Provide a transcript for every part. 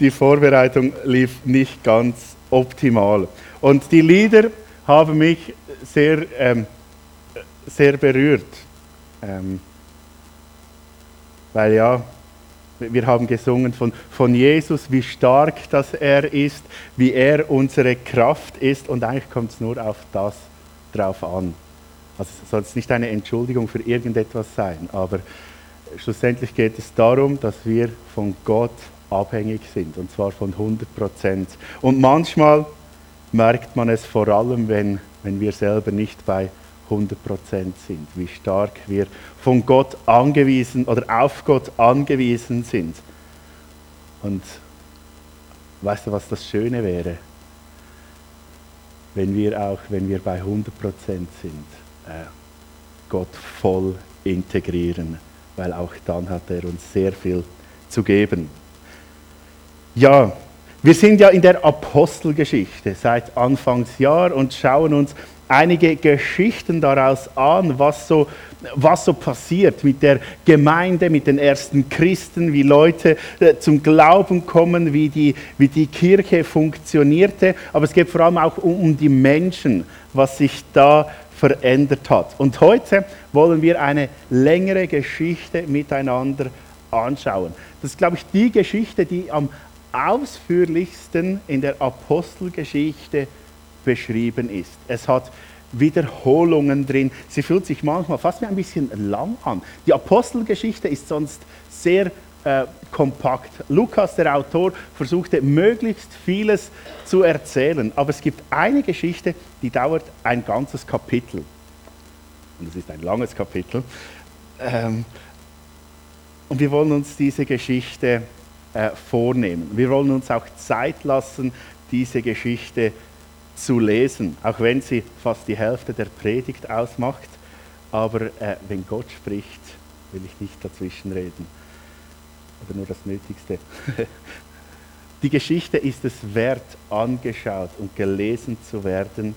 die Vorbereitung lief nicht ganz optimal. Und die Lieder haben mich sehr, ähm, sehr berührt. Ähm, weil ja, wir haben gesungen von, von Jesus, wie stark das er ist, wie er unsere Kraft ist und eigentlich kommt es nur auf das drauf an. Also soll es nicht eine Entschuldigung für irgendetwas sein, aber schlussendlich geht es darum, dass wir von Gott abhängig sind und zwar von 100 Prozent. Und manchmal merkt man es vor allem, wenn, wenn wir selber nicht bei 100 Prozent sind, wie stark wir von Gott angewiesen oder auf Gott angewiesen sind. Und weißt du, was das Schöne wäre? Wenn wir auch, wenn wir bei 100 Prozent sind, äh, Gott voll integrieren, weil auch dann hat er uns sehr viel zu geben. Ja, wir sind ja in der Apostelgeschichte seit Anfangsjahr und schauen uns einige Geschichten daraus an, was so, was so passiert mit der Gemeinde, mit den ersten Christen, wie Leute äh, zum Glauben kommen, wie die, wie die Kirche funktionierte. Aber es geht vor allem auch um, die Menschen, was sich da verändert hat. Und heute wollen wir eine längere Geschichte miteinander anschauen. Das ist, glaube ich, die Geschichte, die am ausführlichsten in der Apostelgeschichte beschrieben ist. Es hat Wiederholungen drin. Sie fühlt sich manchmal fast wie ein bisschen lang an. Die Apostelgeschichte ist sonst sehr äh, kompakt. Lukas, der Autor, versuchte möglichst vieles zu erzählen, aber es gibt eine Geschichte, die dauert ein ganzes Kapitel. Und es ist ein langes Kapitel. Ähm, und wir wollen uns diese Geschichte äh, vornehmen. Wir wollen uns auch Zeit lassen, diese Geschichte zu lesen, auch wenn sie fast die Hälfte der Predigt ausmacht. Aber äh, wenn Gott spricht, will ich nicht dazwischen reden oder nur das Nötigste. Die Geschichte ist es wert, angeschaut und gelesen zu werden,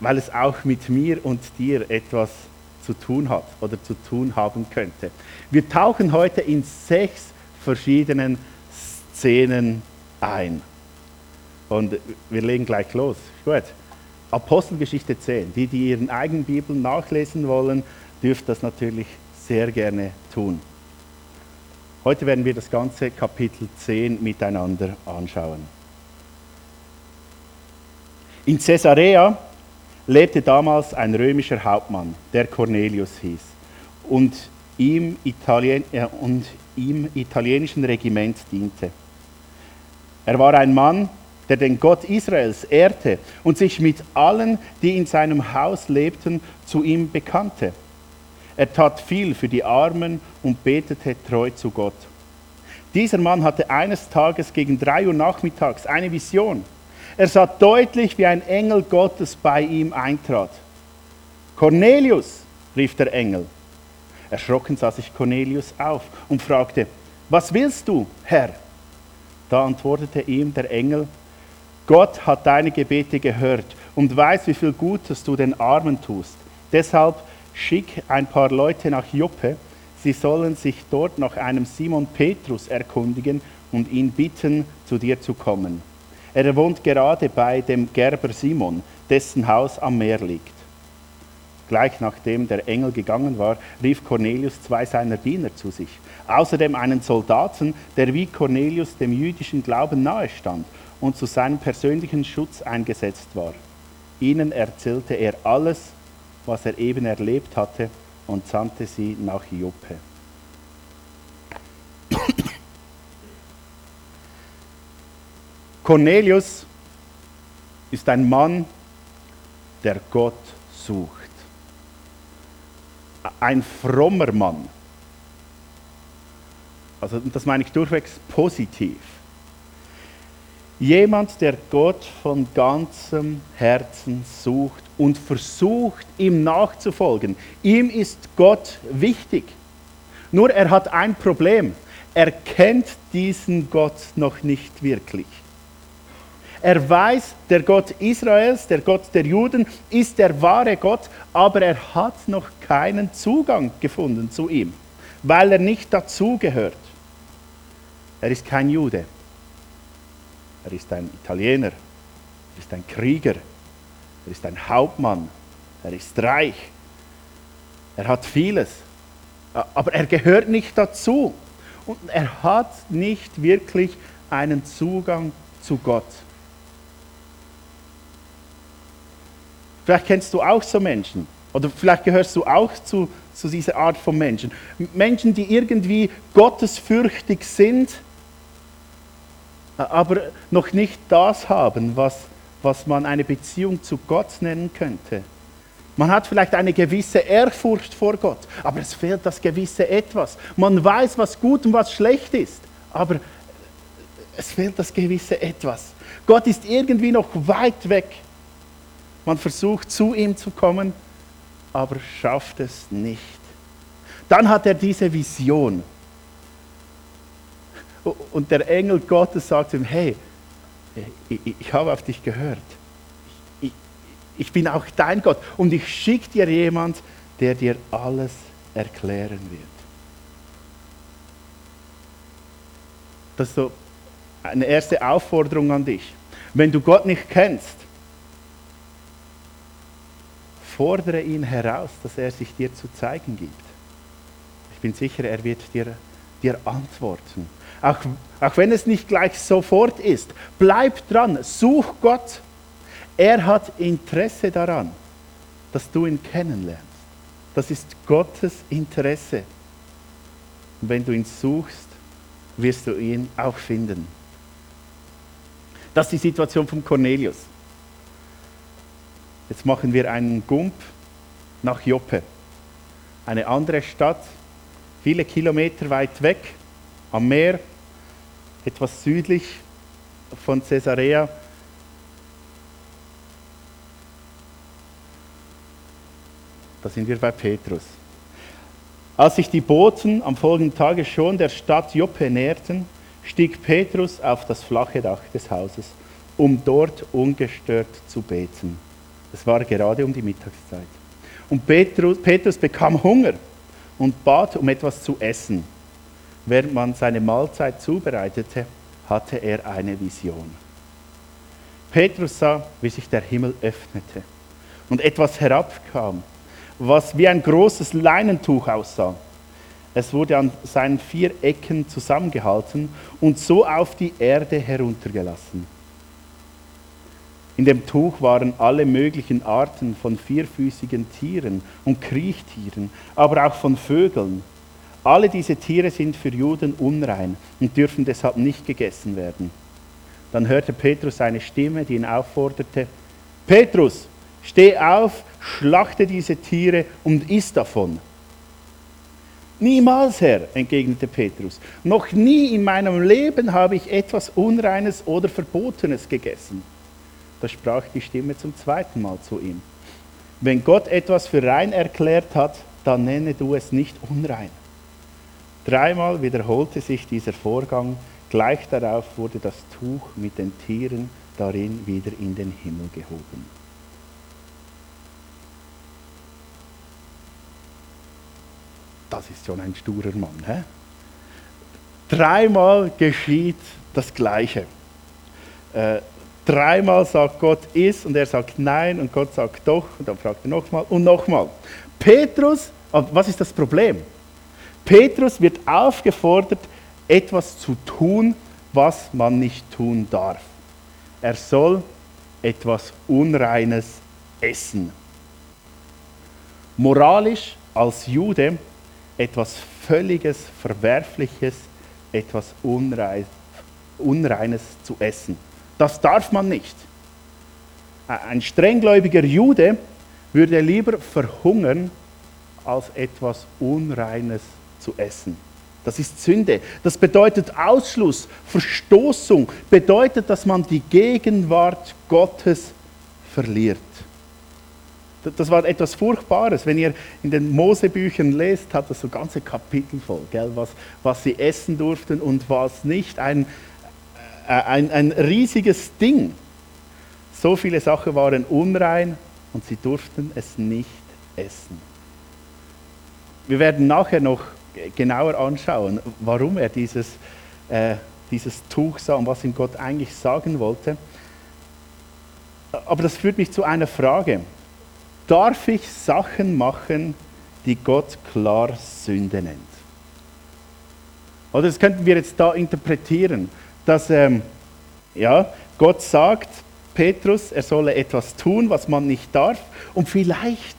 weil es auch mit mir und dir etwas zu tun hat oder zu tun haben könnte. Wir tauchen heute in sechs verschiedenen Szenen ein. Und wir legen gleich los. Gut. Apostelgeschichte 10. Die, die ihren eigenen Bibeln nachlesen wollen, dürft das natürlich sehr gerne tun. Heute werden wir das ganze Kapitel 10 miteinander anschauen. In Caesarea lebte damals ein römischer Hauptmann, der Cornelius hieß, und ihm, Italien, äh, und ihm italienischen Regiment diente. Er war ein Mann, der den Gott Israels ehrte und sich mit allen, die in seinem Haus lebten, zu ihm bekannte. Er tat viel für die Armen und betete treu zu Gott. Dieser Mann hatte eines Tages gegen drei Uhr nachmittags eine Vision. Er sah deutlich, wie ein Engel Gottes bei ihm eintrat. Cornelius, rief der Engel. Erschrocken sah sich Cornelius auf und fragte, was willst du, Herr? Da antwortete ihm der Engel, Gott hat deine Gebete gehört und weiß, wie viel Gutes du den Armen tust. Deshalb schick ein paar Leute nach Joppe, sie sollen sich dort nach einem Simon Petrus erkundigen und ihn bitten, zu dir zu kommen. Er wohnt gerade bei dem Gerber Simon, dessen Haus am Meer liegt. Gleich nachdem der Engel gegangen war, rief Cornelius zwei seiner Diener zu sich. Außerdem einen Soldaten, der wie Cornelius dem jüdischen Glauben nahestand und zu seinem persönlichen Schutz eingesetzt war. Ihnen erzählte er alles, was er eben erlebt hatte und sandte sie nach Joppe. Cornelius ist ein Mann, der Gott sucht. Ein frommer Mann. Also das meine ich durchwegs positiv. Jemand, der Gott von ganzem Herzen sucht und versucht, ihm nachzufolgen. Ihm ist Gott wichtig. Nur er hat ein Problem. Er kennt diesen Gott noch nicht wirklich. Er weiß, der Gott Israels, der Gott der Juden, ist der wahre Gott, aber er hat noch keinen Zugang gefunden zu ihm, weil er nicht dazugehört. Er ist kein Jude. er ist ein Italiener, er ist ein Krieger, er ist ein Hauptmann, er ist reich, er hat vieles, aber er gehört nicht dazu und er hat nicht wirklich einen Zugang zu Gott. Vielleicht kennst du auch so Menschen oder vielleicht gehörst du auch zu, zu dieser Art von Menschen. Menschen, die irgendwie gottesfürchtig sind, aber noch nicht das haben, was, was man eine Beziehung zu Gott nennen könnte. Man hat vielleicht eine gewisse Ehrfurcht vor Gott, aber es fehlt das gewisse Etwas. Man weiß, was gut und was schlecht ist, aber es fehlt das gewisse Etwas. Gott ist irgendwie noch weit weg. Man versucht zu ihm zu kommen, aber schafft es nicht. Dann hat er diese Vision. Und der Engel Gottes sagt ihm, hey, ich, habe auf dich gehört. Ich, ich bin auch dein Gott. Und ich schicke dir jemand, der dir alles erklären wird. Das ist so eine erste Aufforderung an dich. Wenn du Gott nicht kennst, fordere ihn heraus, dass er sich dir zu zeigen gibt. Ich bin sicher, er wird dir, dir antworten. Auch, auch wenn es nicht gleich sofort ist, bleib dran, such Gott. Er hat Interesse daran, dass du ihn kennenlernst. Das ist Gottes Interesse. Und wenn du ihn suchst, wirst du ihn auch finden. Das ist die Situation von Cornelius. Jetzt machen wir einen Gump nach Joppe. Eine andere Stadt, viele Kilometer weit weg, am Meer, etwas südlich von Caesarea. Da sind wir bei Petrus. Als sich die Boten am folgenden Tage schon der Stadt Joppe näherten, stieg Petrus auf das flache Dach des Hauses, um dort ungestört zu beten. Es war gerade um die Mittagszeit. Und Petrus, Petrus bekam Hunger und bat um etwas zu essen. Während man seine Mahlzeit zubereitete, hatte er eine Vision. Petrus sah, wie sich der Himmel öffnete und etwas herabkam, was wie ein großes Leinentuch aussah. Es wurde an seinen vier Ecken zusammengehalten und so auf die Erde heruntergelassen. In dem Tuch waren alle möglichen Arten von vierfüßigen Tieren und Kriechtieren, aber auch von Vögeln. Alle diese Tiere sind für Juden unrein und dürfen deshalb nicht gegessen werden. Dann hörte Petrus eine Stimme, die ihn aufforderte, Petrus, steh auf, schlachte diese Tiere und iss davon. Niemals, Herr, entgegnete Petrus, noch nie in meinem Leben habe ich etwas Unreines oder Verbotenes gegessen. Da sprach die Stimme zum zweiten Mal zu ihm. Wenn Gott etwas für rein erklärt hat, dann nenne du es nicht unrein. Dreimal wiederholte sich dieser Vorgang, gleich darauf wurde das Tuch mit den Tieren darin wieder in den Himmel gehoben. Das ist schon ein sturer Mann. Hä? Dreimal geschieht das Gleiche. Äh, Dreimal sagt Gott ist und er sagt nein und Gott sagt doch und dann fragt er nochmal und nochmal. Petrus, was ist das Problem? Petrus wird aufgefordert, etwas zu tun, was man nicht tun darf. Er soll etwas Unreines essen. Moralisch als Jude etwas völliges, verwerfliches, etwas Unreines zu essen. Das darf man nicht. Ein strenggläubiger Jude würde lieber verhungern, als etwas Unreines zu essen. Das ist Sünde. Das bedeutet Ausschluss, Verstoßung, bedeutet, dass man die Gegenwart Gottes verliert. Das war etwas Furchtbares. Wenn ihr in den Mosebüchern lest, hat das so ganze Kapitel voll, gell? Was, was sie essen durften und was nicht. Ein, ein, ein riesiges Ding. So viele Sachen waren unrein und sie durften es nicht essen. Wir werden nachher noch genauer anschauen, warum er dieses, äh, dieses Tuch sah und was ihm Gott eigentlich sagen wollte. Aber das führt mich zu einer Frage. Darf ich Sachen machen, die Gott klar Sünde nennt? Oder das könnten wir jetzt da interpretieren, dass ähm, ja, Gott sagt, Petrus, er solle etwas tun, was man nicht darf. Und vielleicht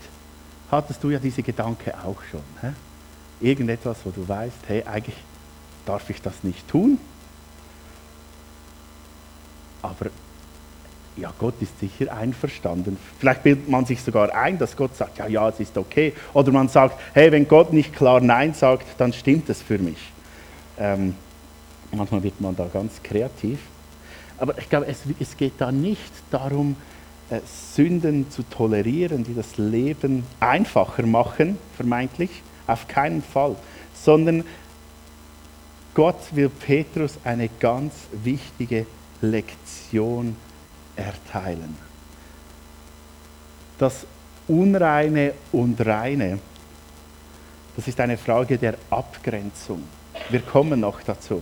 hattest du ja diese Gedanke auch schon. Hä? Irgendetwas, wo du weißt, hey, eigentlich darf ich das nicht tun. Aber ja, Gott ist sicher einverstanden. Vielleicht bildet man sich sogar ein, dass Gott sagt, ja, ja, es ist okay. Oder man sagt, hey, wenn Gott nicht klar Nein sagt, dann stimmt es für mich. Ähm, manchmal wird man da ganz kreativ. Aber ich glaube, es, es geht da nicht darum, äh, Sünden zu tolerieren, die das Leben einfacher machen, vermeintlich. Auf keinen Fall. Sondern Gott will Petrus eine ganz wichtige Lektion erteilen. Das Unreine und Reine, das ist eine Frage der Abgrenzung. Wir kommen noch dazu.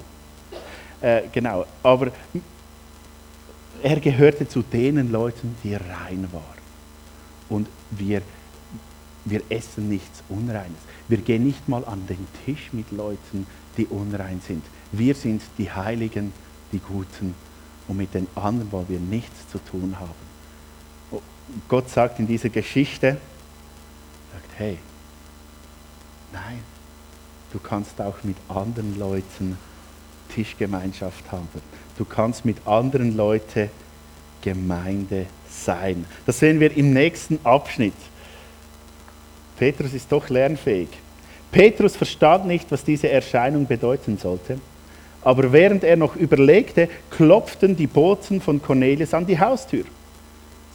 Äh, genau, aber er gehörte zu den Leuten, die rein waren. Und wir, wir essen nichts Unreines. Wir gehen nicht mal an den Tisch mit Leuten, die unrein sind. Wir sind die Heiligen, die Guten und mit den anderen wollen wir nichts zu tun haben. Oh, Gott sagt in dieser Geschichte, sagt, hey, nein, du kannst auch mit anderen Leuten Tischgemeinschaft haben. Du kannst mit anderen Leuten Gemeinde sein. Das sehen wir im nächsten Abschnitt. Petrus ist doch lernfähig. Petrus verstand nicht, was diese Erscheinung bedeuten sollte. Aber während er noch überlegte, klopften die Boten von Cornelius an die Haustür.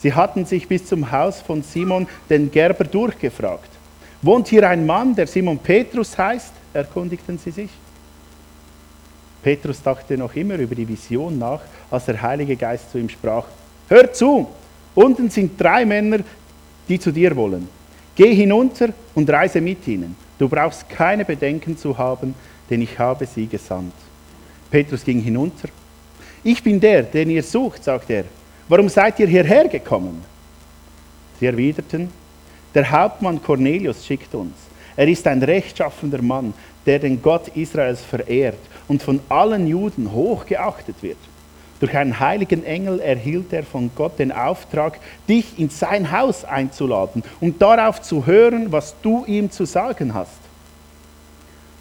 Sie hatten sich bis zum Haus von Simon den Gerber durchgefragt. Wohnt hier ein Mann, der Simon Petrus heißt? erkundigten sie sich. Petrus dachte noch immer über die Vision nach, als der Heilige Geist zu ihm sprach. Hör zu, unten sind drei Männer, die zu dir wollen. Geh hinunter und reise mit ihnen. Du brauchst keine Bedenken zu haben, denn ich habe sie gesandt. Petrus ging hinunter. Ich bin der, den ihr sucht, sagt er. Warum seid ihr hierher gekommen? Sie erwiderten, der Hauptmann Cornelius schickt uns. Er ist ein rechtschaffender Mann, der den Gott Israels verehrt und von allen Juden hochgeachtet wird. Durch einen heiligen Engel erhielt er von Gott den Auftrag, dich in sein Haus einzuladen und darauf zu hören, was du ihm zu sagen hast.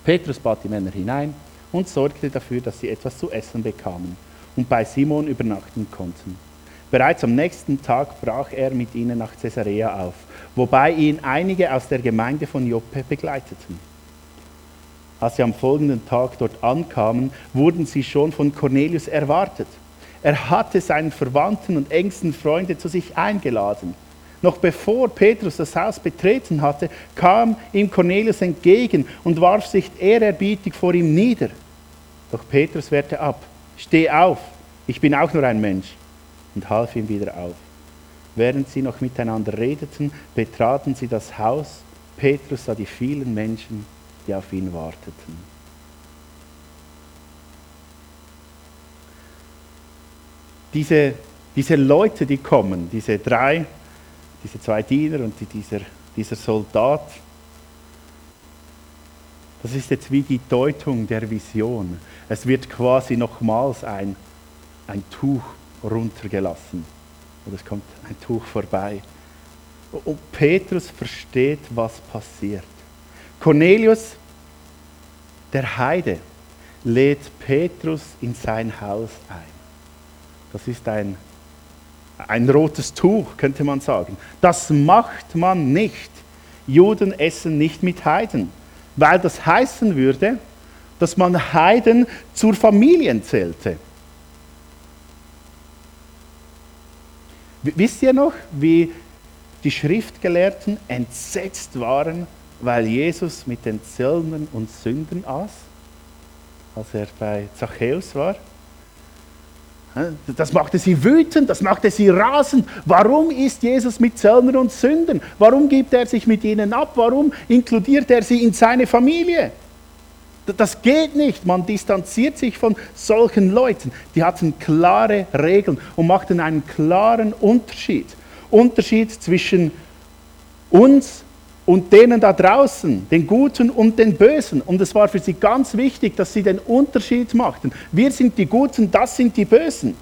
Petrus bat die Männer hinein und sorgte dafür, dass sie etwas zu essen bekamen und bei Simon übernachten konnten. Bereits am nächsten Tag brach er mit ihnen nach Caesarea auf, wobei ihn einige aus der Gemeinde von Joppe begleiteten. Als sie am folgenden Tag dort ankamen, wurden sie schon von Cornelius erwartet. Er hatte seinen Verwandten und engsten Freunde zu sich eingeladen. Noch bevor Petrus das Haus betreten hatte, kam ihm Cornelius entgegen und warf sich ehrerbietig vor ihm nieder. Doch Petrus wehrte ab. Steh auf, ich bin auch nur ein Mensch, und half ihm wieder auf. Während sie noch miteinander redeten, betraten sie das Haus. Petrus sah die vielen Menschen, die auf ihn warteten. Diese, diese Leute, die kommen, diese drei, diese zwei Diener und dieser, dieser Soldat, das ist jetzt wie die Deutung der Vision. Es wird quasi nochmals ein, ein Tuch runtergelassen. Oder es kommt ein Tuch vorbei. Und Petrus versteht, was passiert. Cornelius, der Heide, lädt Petrus in sein Haus ein. Das ist ein ein rotes Tuch, könnte man sagen. Das macht man nicht. Juden essen nicht mit Heiden, weil das heißen würde, dass man Heiden zur Familie zählte. Wisst ihr noch, wie die Schriftgelehrten entsetzt waren, weil Jesus mit den Zöllnern und Sündern aß, als er bei Zachäus war? Das machte sie wütend, das machte sie rasend. Warum ist Jesus mit Zöllnern und Sünden? Warum gibt er sich mit ihnen ab? Warum inkludiert er sie in seine Familie? Das geht nicht. Man distanziert sich von solchen Leuten. Die hatten klare Regeln und machten einen klaren Unterschied. Unterschied zwischen uns und denen da draußen, den Guten und den Bösen. Und es war für sie ganz wichtig, dass sie den Unterschied machten. Wir sind die Guten, das sind die Bösen.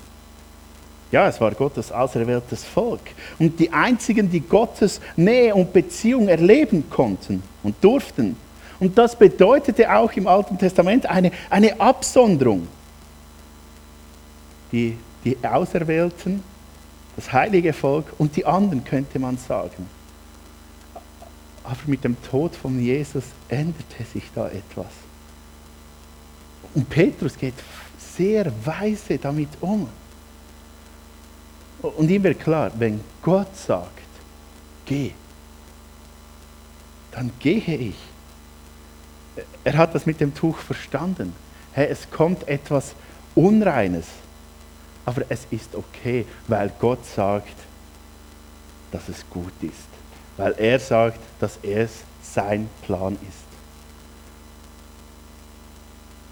Ja, es war Gottes auserwähltes Volk. Und die einzigen, die Gottes Nähe und Beziehung erleben konnten und durften. Und das bedeutete auch im Alten Testament eine, eine Absonderung. Die, die Auserwählten, das heilige Volk und die anderen, könnte man sagen. Aber mit dem Tod von Jesus änderte sich da etwas. Und Petrus geht sehr weise damit um. Und ihm wird klar, wenn Gott sagt, geh, dann gehe ich. Er hat das mit dem Tuch verstanden. Hey, es kommt etwas Unreines, aber es ist okay, weil Gott sagt, dass es gut ist weil er sagt, dass es sein Plan ist.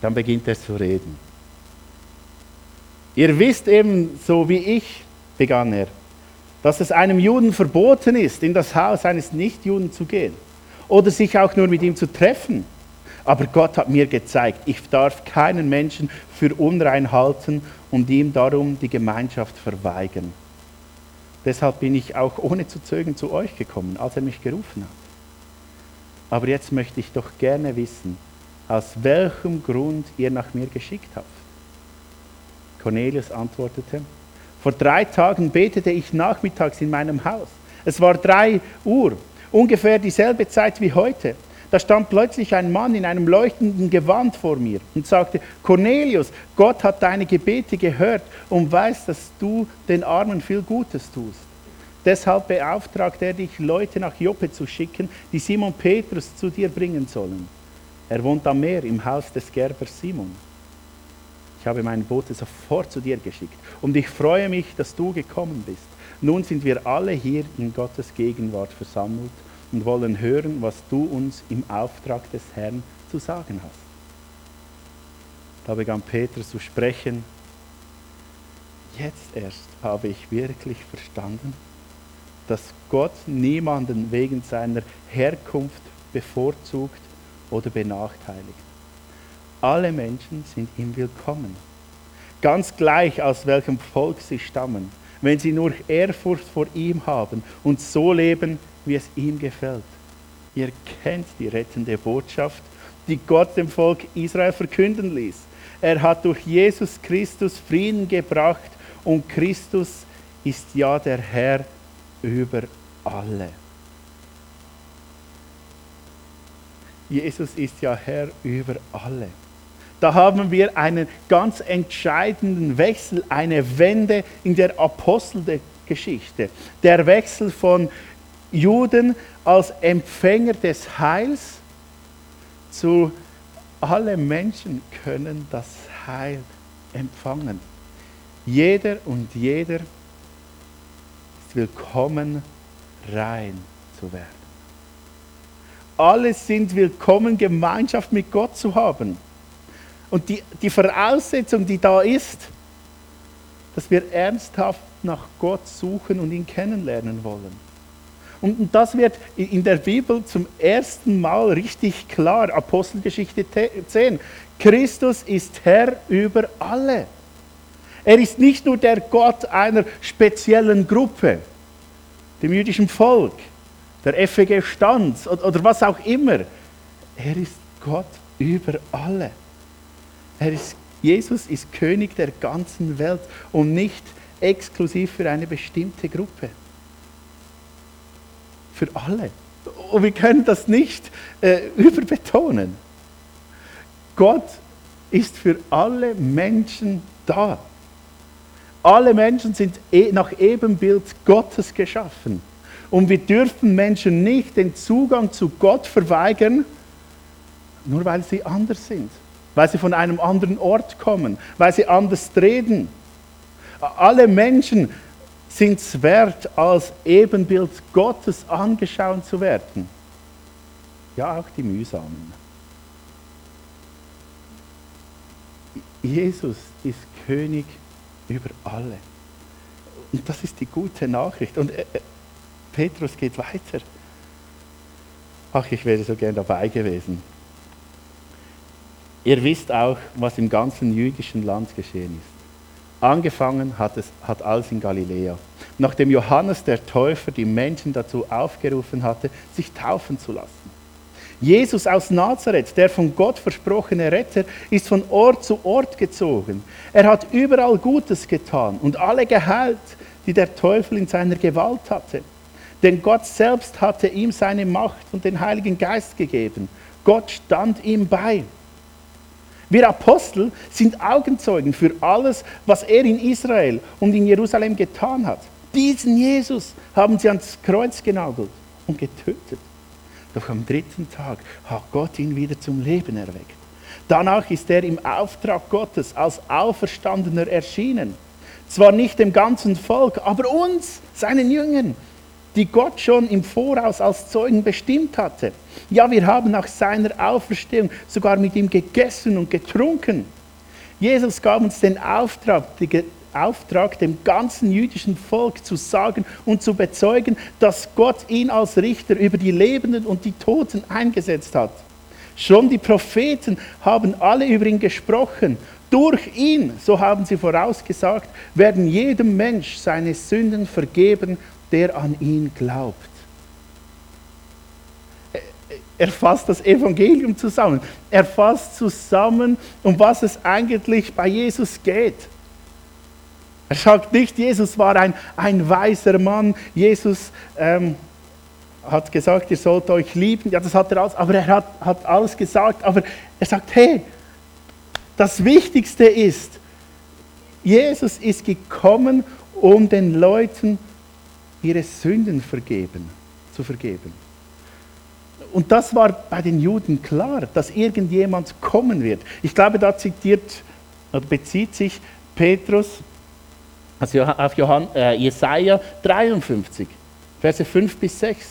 Dann beginnt er zu reden. Ihr wisst eben, so wie ich, begann er, dass es einem Juden verboten ist, in das Haus eines Nichtjuden zu gehen oder sich auch nur mit ihm zu treffen. Aber Gott hat mir gezeigt, ich darf keinen Menschen für unrein halten und ihm darum die Gemeinschaft verweigern. Deshalb bin ich auch ohne zu zögern zu euch gekommen, als er mich gerufen hat. Aber jetzt möchte ich doch gerne wissen, aus welchem Grund ihr nach mir geschickt habt. Cornelius antwortete, vor drei Tagen betete ich nachmittags in meinem Haus. Es war drei Uhr, ungefähr dieselbe Zeit wie heute. Da stand plötzlich ein Mann in einem leuchtenden Gewand vor mir und sagte, Cornelius, Gott hat deine Gebete gehört und weiß, dass du den Armen viel Gutes tust. Deshalb beauftragt er dich, Leute nach Joppe zu schicken, die Simon Petrus zu dir bringen sollen. Er wohnt am Meer im Haus des Gerbers Simon. Ich habe meine Bote sofort zu dir geschickt und ich freue mich, dass du gekommen bist. Nun sind wir alle hier in Gottes Gegenwart versammelt und wollen hören, was du uns im Auftrag des Herrn zu sagen hast. Da begann Petrus zu sprechen. Jetzt erst habe ich wirklich verstanden, dass Gott niemanden wegen seiner Herkunft bevorzugt oder benachteiligt. Alle Menschen sind ihm willkommen. Ganz gleich aus welchem Volk sie stammen, wenn sie nur Ehrfurcht vor ihm haben und so leben, wie es ihm gefällt. Ihr kennt die rettende Botschaft, die Gott dem Volk Israel verkünden ließ. Er hat durch Jesus Christus Frieden gebracht und Christus ist ja der Herr über alle. Jesus ist ja Herr über alle. Da haben wir einen ganz entscheidenden Wechsel, eine Wende in der Apostelgeschichte. Der Wechsel von Juden als Empfänger des Heils zu alle Menschen können das Heil empfangen. Jeder und jeder ist willkommen, rein zu werden. Alle sind willkommen, Gemeinschaft mit Gott zu haben. Und die, die Voraussetzung, die da ist, dass wir ernsthaft nach Gott suchen und ihn kennenlernen wollen. Und das wird in der Bibel zum ersten Mal richtig klar, Apostelgeschichte 10. Christus ist Herr über alle. Er ist nicht nur der Gott einer speziellen Gruppe, dem jüdischen Volk, der FEG Stanz oder was auch immer. Er ist Gott über alle. Er ist, Jesus ist König der ganzen Welt und nicht exklusiv für eine bestimmte Gruppe für alle. Und wir können das nicht äh, überbetonen. Gott ist für alle Menschen da. Alle Menschen sind e, nach Ebenbild Gottes geschaffen. Und wir dürfen Menschen nicht den Zugang zu Gott verweigern, nur weil sie anders sind, weil sie von einem anderen Ort kommen, weil sie anders reden. Alle Menschen sind es wert, als Ebenbild Gottes angeschaut zu werden. Ja, auch die Mühsamen. Jesus ist König über alle. Und das ist die gute Nachricht. Und äh, Petrus geht weiter. Ach, ich wäre so gern dabei gewesen. Ihr wisst auch, was im ganzen jüdischen Land geschehen ist. Angefangen hat, es, hat alles in Galiläa. Nachdem Johannes der Täufer die Menschen dazu aufgerufen hatte, sich taufen zu lassen. Jesus aus Nazareth, der von Gott versprochene Retter, ist von Ort zu Ort gezogen. Er hat überall Gutes getan und alle geheilt, die der Teufel in seiner Gewalt hatte. Denn Gott selbst hatte ihm seine Macht und den Heiligen Geist gegeben. Gott stand ihm bei. Wir Apostel sind Augenzeugen für alles, was er in Israel und in Jerusalem getan hat. Diesen Jesus haben sie ans Kreuz genagelt und getötet. Doch am dritten Tag hat Gott ihn wieder zum Leben erweckt. Danach ist er im Auftrag Gottes als Auferstandener erschienen. Zwar nicht dem ganzen Volk, aber uns, seinen Jüngern, die Gott schon im Voraus als Zeugen bestimmt hatte. Ja, wir haben nach seiner Auferstehung sogar mit ihm gegessen und getrunken. Jesus gab uns den Auftrag, Auftrag, dem ganzen jüdischen Volk zu sagen und zu bezeugen, dass Gott ihn als Richter über die Lebenden und die Toten eingesetzt hat. Schon die Propheten haben alle über ihn gesprochen. Durch ihn, so haben sie vorausgesagt, werden jedem Mensch seine Sünden vergeben der an ihn glaubt. Er fasst das Evangelium zusammen. Er fasst zusammen, um was es eigentlich bei Jesus geht. Er sagt nicht, Jesus war ein, ein weiser Mann. Jesus ähm, hat gesagt, ihr sollt euch lieben. Ja, das hat er alles, aber er hat, hat alles gesagt. Aber er sagt, hey, das Wichtigste ist, Jesus ist gekommen, um den Leuten zu ihre Sünden vergeben, zu vergeben. Und das war bei den Juden klar, dass irgendjemand kommen wird. Ich glaube, da zitiert bezieht sich Petrus auf Johann, äh, Jesaja 53, Verse 5 bis 6.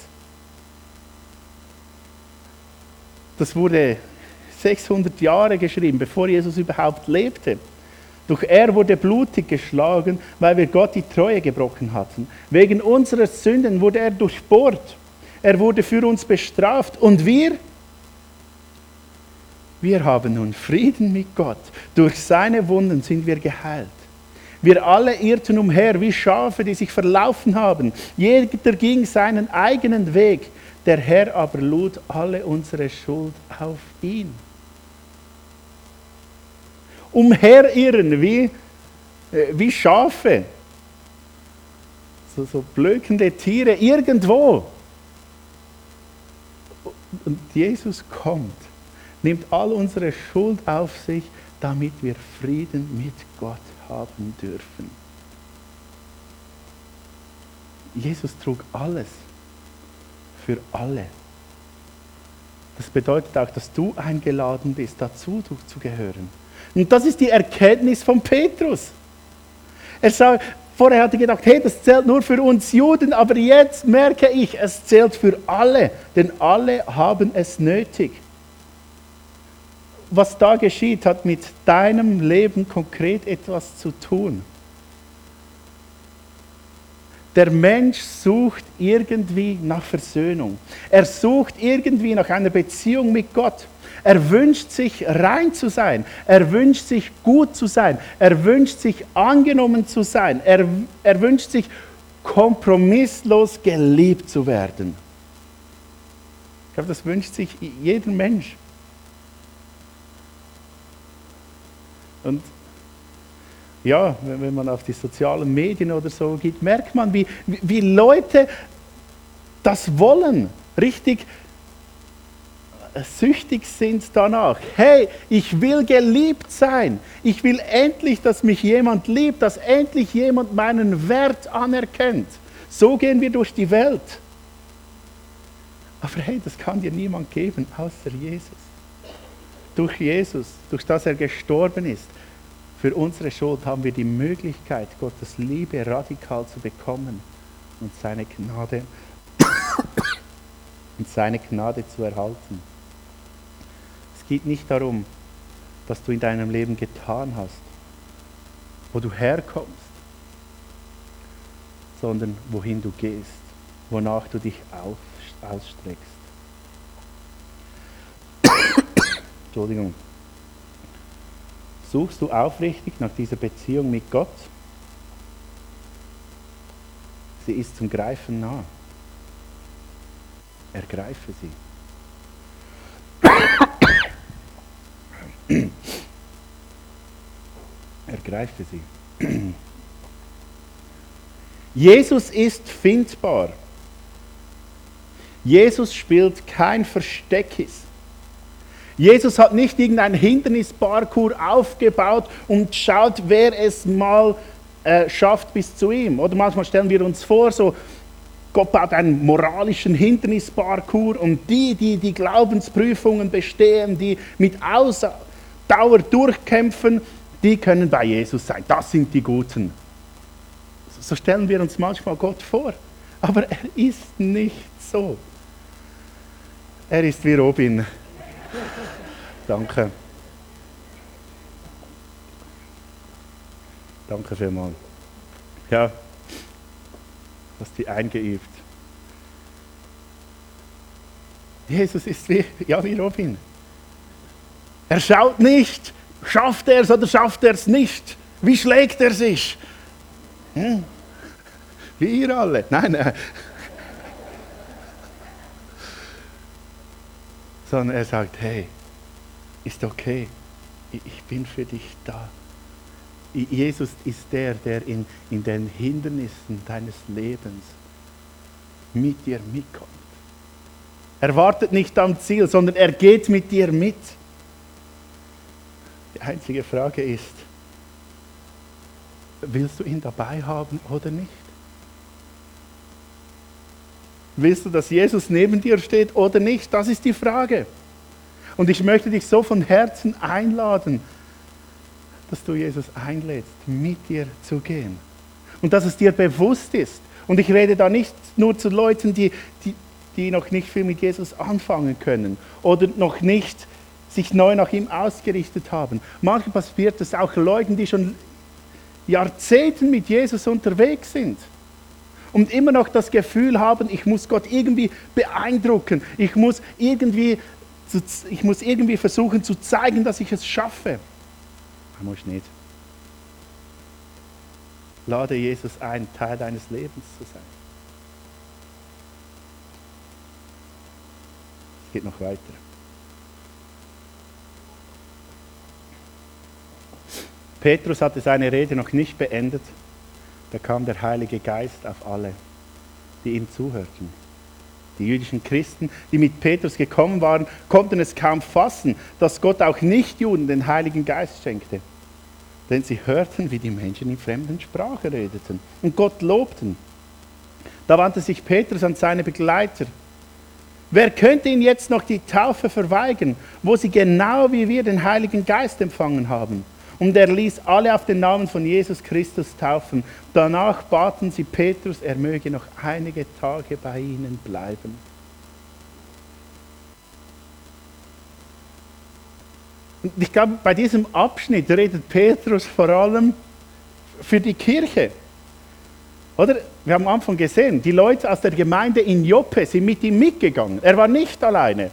Das wurde 600 Jahre geschrieben, bevor Jesus überhaupt lebte. Doch er wurde blutig geschlagen, weil wir Gott die Treue gebrochen hatten. Wegen unserer Sünden wurde er durchbohrt. Er wurde für uns bestraft. Und wir? Wir haben nun Frieden mit Gott. Durch seine Wunden sind wir geheilt. Wir alle irrten umher wie Schafe, die sich verlaufen haben. Jeder ging seinen eigenen Weg. Der Herr aber lud alle unsere Schuld auf ihn umherirren wie, äh, wie Schafe. So, so blökende Tiere irgendwo. Und Jesus kommt, nimmt all unsere Schuld auf sich, damit wir Frieden mit Gott haben dürfen. Jesus trug alles für alle. Das bedeutet auch, dass du eingeladen bist, dazu zu gehören. Und das ist die Erkenntnis von Petrus. Er sagt, vorher hat er gedacht, hey, das zählt nur für uns Juden, aber jetzt merke ich, es zählt für alle, denn alle haben es nötig. Was da geschieht, hat mit deinem Leben konkret etwas zu tun. Der Mensch sucht irgendwie nach Versöhnung. Er sucht irgendwie nach einer Beziehung mit Gott. Er wünscht sich rein zu sein. Er wünscht sich gut zu sein. Er wünscht sich angenommen zu sein. Er, er wünscht sich kompromisslos geliebt zu werden. Ich glaube, das wünscht sich jeder Mensch. Und ja, wenn man auf die sozialen Medien oder so geht, merkt man, wie, wie Leute das wollen, richtig süchtig sind danach. Hey, ich will geliebt sein. Ich will endlich, dass mich jemand liebt, dass endlich jemand meinen Wert anerkennt. So gehen wir durch die Welt. Aber hey, das kann dir niemand geben, außer Jesus. Durch Jesus, durch das er gestorben ist, für unsere Schuld haben wir die Möglichkeit, Gottes Liebe radikal zu bekommen und seine Gnade und seine Gnade zu erhalten. Es geht nicht darum, das du in deinem Leben getan hast, wo du herkommst, sondern wohin du gehst, wonach du dich ausstreckst. Entschuldigung. Suchst du aufrichtig nach dieser Beziehung mit Gott? Sie ist zum Greifen nah. Ergreife sie. Ergreife sie. Jesus ist findbar. Jesus spielt kein Versteckis. Jesus hat nicht irgendein Hindernisparcours aufgebaut und schaut, wer es mal äh, schafft bis zu ihm. Oder manchmal stellen wir uns vor, so Gott baut einen moralischen Hindernisparcours und die, die die Glaubensprüfungen bestehen, die mit Ausdauer durchkämpfen, die können bei Jesus sein. Das sind die Guten. So stellen wir uns manchmal Gott vor. Aber er ist nicht so. Er ist wie Robin. Danke. Danke vielmals. Ja, hast du eingeübt. Jesus ist wie, ja, wie Robin. Er schaut nicht, schafft er es oder schafft er es nicht. Wie schlägt er sich? Hm? Wie ihr alle. Nein, nein. Sondern er sagt, hey, ist okay, ich bin für dich da. Jesus ist der, der in, in den Hindernissen deines Lebens mit dir mitkommt. Er wartet nicht am Ziel, sondern er geht mit dir mit. Die einzige Frage ist, willst du ihn dabei haben oder nicht? Willst du, dass Jesus neben dir steht oder nicht? Das ist die Frage. Und ich möchte dich so von Herzen einladen, dass du Jesus einlädst, mit dir zu gehen. Und dass es dir bewusst ist. Und ich rede da nicht nur zu Leuten, die, die, die noch nicht viel mit Jesus anfangen können oder noch nicht sich neu nach ihm ausgerichtet haben. Manchmal passiert es auch Leuten, die schon Jahrzehnten mit Jesus unterwegs sind und immer noch das Gefühl haben, ich muss Gott irgendwie beeindrucken, ich muss irgendwie, ich muss irgendwie versuchen zu zeigen, dass ich es schaffe. Du musst nicht. Lade Jesus ein, Teil deines Lebens zu sein. Es geht noch weiter. Petrus hatte seine Rede noch nicht beendet. Da kam der Heilige Geist auf alle, die ihm zuhörten. Die jüdischen Christen, die mit Petrus gekommen waren, konnten es kaum fassen, dass Gott auch Nichtjuden den Heiligen Geist schenkte denn sie hörten, wie die Menschen in fremden Sprachen redeten und Gott lobten. Da wandte sich Petrus an seine Begleiter. Wer könnte ihnen jetzt noch die Taufe verweigern, wo sie genau wie wir den Heiligen Geist empfangen haben? Und er ließ alle auf den Namen von Jesus Christus taufen. Danach baten sie Petrus, er möge noch einige Tage bei ihnen bleiben. Und ich glaube, bei diesem Abschnitt redet Petrus vor allem für die Kirche. Oder? Wir haben am Anfang gesehen, die Leute aus der Gemeinde in Joppe sind mit ihm mitgegangen. Er war nicht alleine.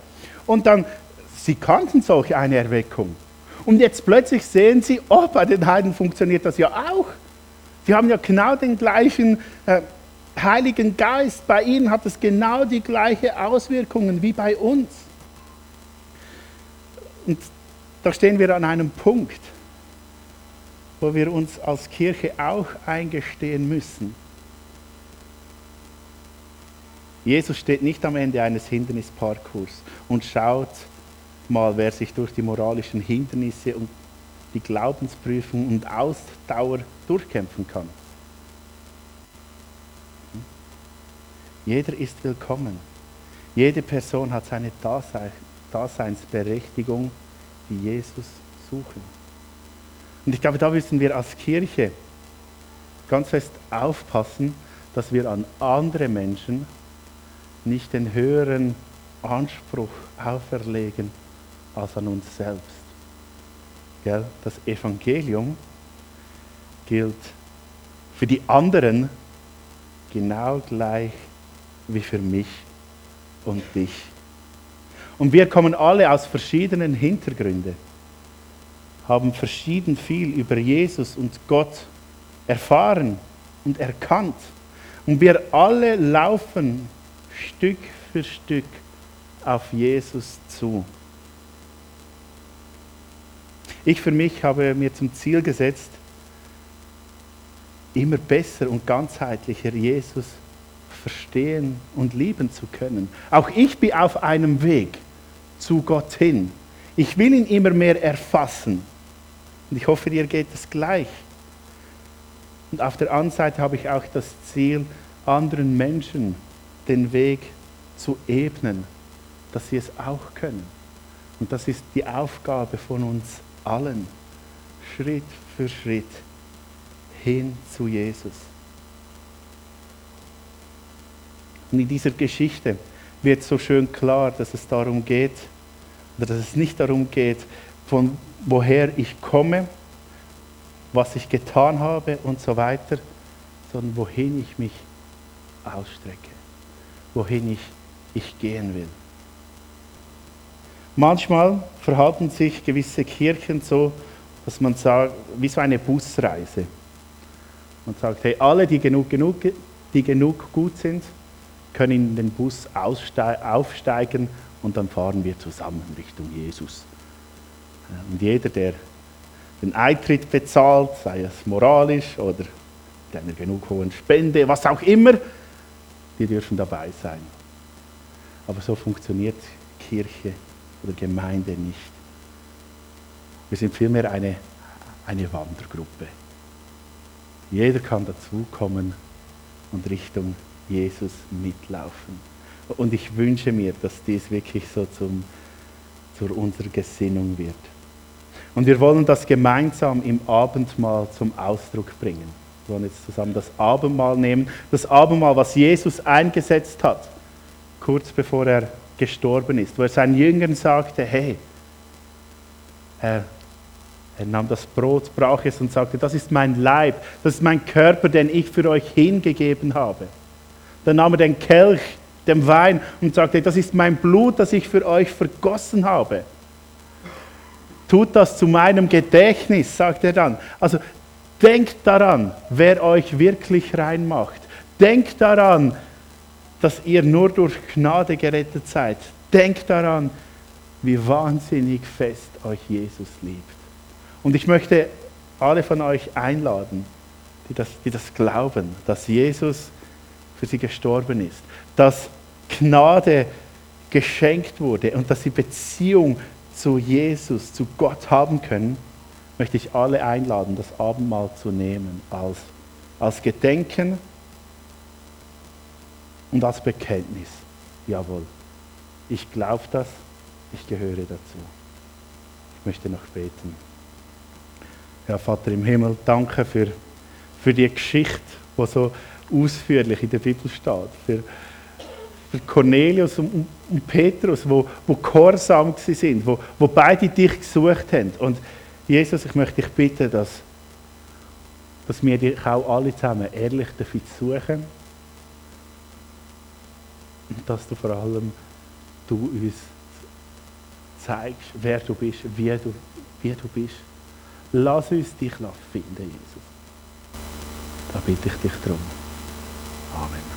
Und dann, sie kannten solch eine Erweckung. Und jetzt plötzlich sehen sie, oh, bei den Heiden funktioniert das ja auch. Sie haben ja genau den gleichen äh, Heiligen Geist. Bei ihnen hat es genau die gleichen Auswirkungen wie bei uns. Und da stehen wir an einem Punkt, wo wir uns als Kirche auch eingestehen müssen. Jesus steht nicht am Ende eines Hindernisparcours und schaut mal, wer sich durch die moralischen Hindernisse und die Glaubensprüfung und Ausdauer durchkämpfen kann. Jeder ist willkommen. Jede Person hat seine Daseinsberechtigung die Jesus suchen. Und ich glaube, da müssen wir als Kirche ganz fest aufpassen, dass wir an andere Menschen nicht den höheren Anspruch auferlegen als an uns selbst. Gell? Das Evangelium gilt für die anderen genau gleich wie für mich und dich. Und wir kommen alle aus verschiedenen Hintergründen, haben verschieden viel über Jesus und Gott erfahren und erkannt. Und wir alle laufen Stück für Stück auf Jesus zu. Ich für mich habe mir zum Ziel gesetzt, immer besser und ganzheitlicher Jesus verstehen und lieben zu können. Auch ich bin auf einem Weg zu Gott hin. Ich will ihn immer mehr erfassen. Und ich hoffe, dir geht es gleich. Und auf der anderen Seite habe ich auch das Ziel, anderen Menschen den Weg zu ebnen, dass sie es auch können. Und das ist die Aufgabe von uns allen, Schritt für Schritt hin zu Jesus. Und in dieser Geschichte wird so schön klar, dass es darum geht, dass es nicht darum geht, von woher ich komme, was ich getan habe und so weiter, sondern wohin ich mich ausstrecke, wohin ich, ich gehen will. Manchmal verhalten sich gewisse Kirchen so, dass man sagt, wie so eine Busreise. Man sagt, hey, alle, die genug, genug, die genug gut sind, können in den Bus aufsteigen und dann fahren wir zusammen Richtung Jesus. Und jeder, der den Eintritt bezahlt, sei es moralisch oder mit einer genug hohen Spende, was auch immer, die dürfen dabei sein. Aber so funktioniert Kirche oder Gemeinde nicht. Wir sind vielmehr eine, eine Wandergruppe. Jeder kann dazukommen und Richtung Jesus mitlaufen. Und ich wünsche mir, dass dies wirklich so zum, zu unserer Gesinnung wird. Und wir wollen das gemeinsam im Abendmahl zum Ausdruck bringen. Wir wollen jetzt zusammen das Abendmahl nehmen. Das Abendmahl, was Jesus eingesetzt hat, kurz bevor er gestorben ist, wo er seinen Jüngern sagte, hey, er, er nahm das Brot, brach es und sagte, das ist mein Leib, das ist mein Körper, den ich für euch hingegeben habe. Dann nahm er den Kelch, den Wein und sagte, das ist mein Blut, das ich für euch vergossen habe. Tut das zu meinem Gedächtnis, sagt er dann. Also denkt daran, wer euch wirklich reinmacht. Denkt daran, dass ihr nur durch Gnade gerettet seid. Denkt daran, wie wahnsinnig fest euch Jesus liebt. Und ich möchte alle von euch einladen, die das, die das glauben, dass Jesus für sie gestorben ist, dass Gnade geschenkt wurde und dass sie Beziehung zu Jesus, zu Gott haben können, möchte ich alle einladen, das Abendmahl zu nehmen als, als Gedenken und als Bekenntnis. Jawohl, ich glaube das, ich gehöre dazu. Ich möchte noch beten. Ja, Vater im Himmel, danke für, für die Geschichte, die so ausführlich in der Bibel steht. Für, für Cornelius und, und Petrus, wo, wo gehorsam sind, wo, wo beide dich gesucht haben. Und Jesus, ich möchte dich bitten, dass, dass wir dich auch alle zusammen ehrlich dafür suchen und dass du vor allem du uns zeigst, wer du bist, wie du, wie du bist. Lass uns dich finden, Jesus. Da bitte ich dich darum. Amen.